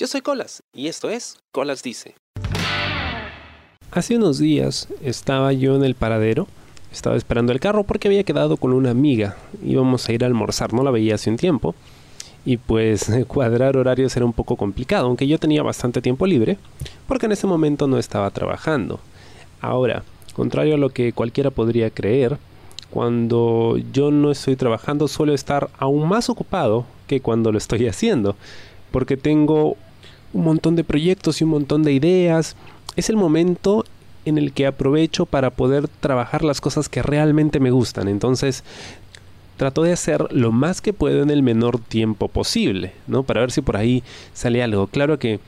Yo soy Colas y esto es Colas Dice. Hace unos días estaba yo en el paradero, estaba esperando el carro porque había quedado con una amiga, íbamos a ir a almorzar, no la veía hace un tiempo, y pues cuadrar horarios era un poco complicado, aunque yo tenía bastante tiempo libre, porque en ese momento no estaba trabajando. Ahora, contrario a lo que cualquiera podría creer, cuando yo no estoy trabajando suelo estar aún más ocupado que cuando lo estoy haciendo, porque tengo un montón de proyectos y un montón de ideas. Es el momento en el que aprovecho para poder trabajar las cosas que realmente me gustan. Entonces, trato de hacer lo más que puedo en el menor tiempo posible, ¿no? Para ver si por ahí sale algo. Claro que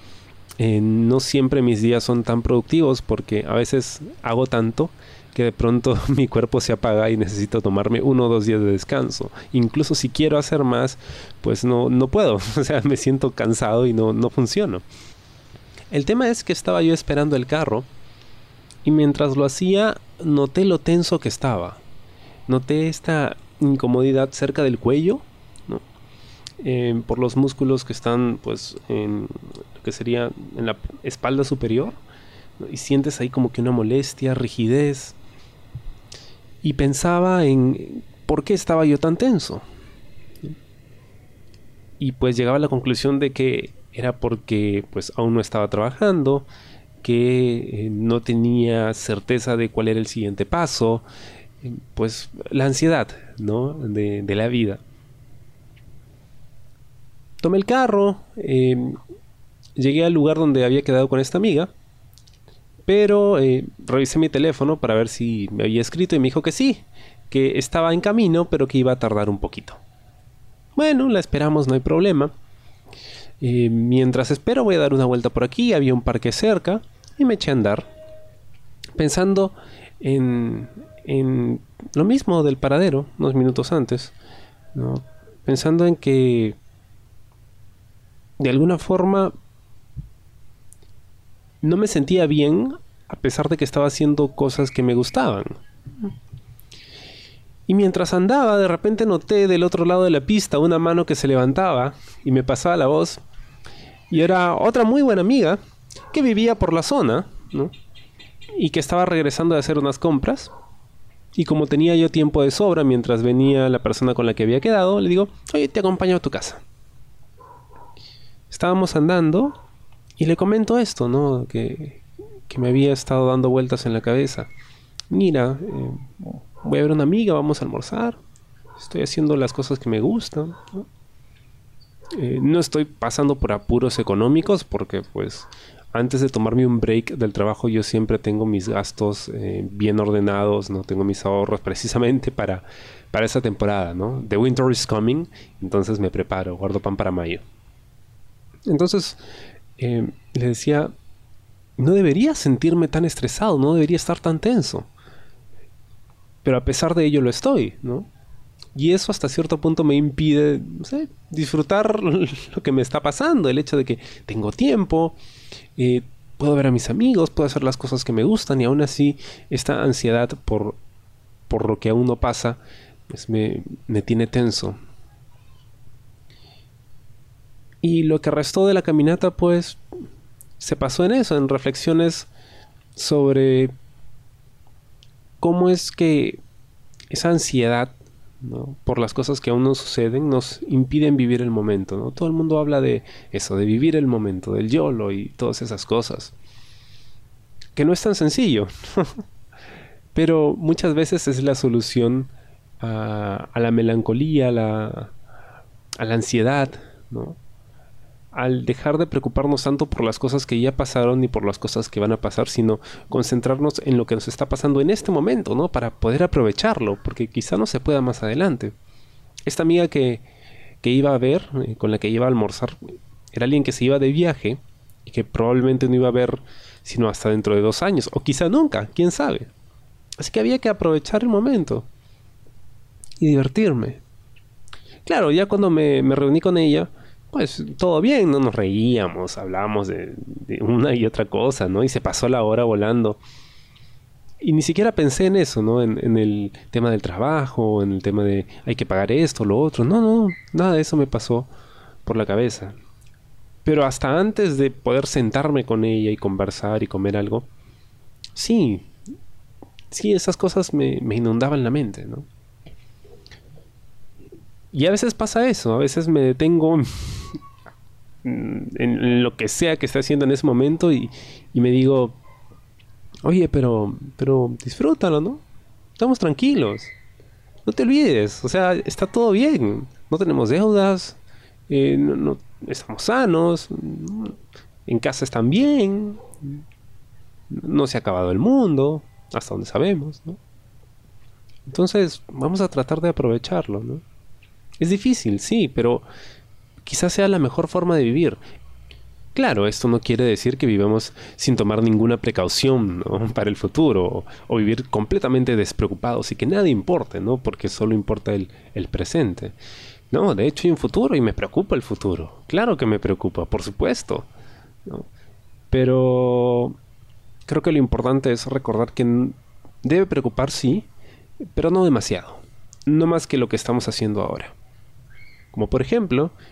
eh, no siempre mis días son tan productivos porque a veces hago tanto que de pronto mi cuerpo se apaga y necesito tomarme uno o dos días de descanso. Incluso si quiero hacer más, pues no, no puedo. O sea, me siento cansado y no, no funciono. El tema es que estaba yo esperando el carro y mientras lo hacía noté lo tenso que estaba. Noté esta incomodidad cerca del cuello, eh, por los músculos que están pues en lo que sería en la espalda superior y sientes ahí como que una molestia, rigidez y pensaba en por qué estaba yo tan tenso. Y pues llegaba a la conclusión de que era porque pues aún no estaba trabajando, que eh, no tenía certeza de cuál era el siguiente paso, eh, pues la ansiedad, ¿no? De, la vida. Tomé el carro, eh, llegué al lugar donde había quedado con esta amiga pero eh, revisé mi teléfono para ver si me había escrito y me dijo que sí, que estaba en camino, pero que iba a tardar un poquito. Bueno, la esperamos, no hay problema. Eh, mientras espero voy a dar una vuelta por aquí, había un parque cerca y me eché a andar. Pensando en, en lo mismo del paradero, unos minutos antes. Pensando en que de alguna forma no me sentía bien a pesar de que estaba haciendo cosas que me gustaban. Y mientras andaba, de repente noté del otro lado de la pista una mano que se levantaba y me pasaba la voz. Y era otra muy buena amiga que vivía por la zona, Y que estaba regresando a hacer unas compras. Y como tenía yo tiempo de sobra mientras venía la persona con la que había quedado, le digo, oye, te acompaño a tu casa. Estábamos andando y le comento esto, ¿no? Que, me había estado dando vueltas en la cabeza. Mira, eh, voy a ver una amiga, vamos a almorzar. Estoy haciendo las cosas que me gustan. ¿no? Eh, no estoy pasando por apuros económicos porque pues antes de tomarme un break del trabajo yo siempre tengo mis gastos eh, bien ordenados, no tengo mis ahorros precisamente para, para esa temporada, ¿no? The winter is coming, entonces me preparo, guardo pan para mayo. Entonces, eh, le decía, no debería sentirme tan estresado, no debería estar tan tenso. Pero a pesar de ello lo estoy, ¿no? Y eso hasta cierto punto me impide, no sé, disfrutar lo que me está pasando, el hecho de que tengo tiempo, eh, puedo ver a mis amigos, puedo hacer las cosas que me gustan y aún así esta ansiedad por, por lo que aún no pasa, pues me, me tiene tenso. Y lo que restó de la caminata, pues, se pasó en eso, en reflexiones sobre cómo es que esa ansiedad por las cosas que aún no suceden nos impiden vivir el momento. ¿no? Todo el mundo habla de eso, de vivir el momento, del YOLO y todas esas cosas. Que no es tan sencillo. Pero muchas veces es la solución a, la melancolía, a la, a la ansiedad, ¿no? Al dejar de preocuparnos tanto por las cosas que ya pasaron ni por las cosas que van a pasar, sino concentrarnos en lo que nos está pasando en este momento, ¿no? Para poder aprovecharlo, porque quizá no se pueda más adelante. Esta amiga que, que iba a ver, eh, con la que iba a almorzar, era alguien que se iba de viaje y que probablemente no iba a ver sino hasta dentro de dos años, o quizá nunca, quién sabe. Así que había que aprovechar el momento y divertirme. Claro, ya cuando me, me reuní con ella, pues todo bien, no nos reíamos, hablábamos de, una y otra cosa, ¿no? Y se pasó la hora volando. Y ni siquiera pensé en eso, ¿no? En, el tema del trabajo, en el tema de hay que pagar esto, lo otro. No, no, nada de eso me pasó por la cabeza. Pero hasta antes de poder sentarme con ella y conversar y comer algo, sí, sí, esas cosas me, me inundaban la mente, ¿no? Y a veces pasa eso, a veces me detengo en lo que sea que esté haciendo en ese momento y, y me digo, oye, pero, pero disfrútalo, ¿no? Estamos tranquilos. No te olvides, o sea, está todo bien. No tenemos deudas, eh, no, estamos sanos, en casa están bien, no se ha acabado el mundo, hasta donde sabemos, ¿no? Entonces, vamos a tratar de aprovecharlo, ¿no? Es difícil, sí, pero quizás sea la mejor forma de vivir. Claro, esto no quiere decir que vivamos sin tomar ninguna precaución para el futuro o, vivir completamente despreocupados y que nada importe, ¿no? Porque solo importa el, el presente. No, de hecho hay un futuro y me preocupa el futuro. Claro que me preocupa, por supuesto. Pero creo que lo importante es recordar que debe preocupar, sí, pero no demasiado. No más que lo que estamos haciendo ahora. Como por ejemplo,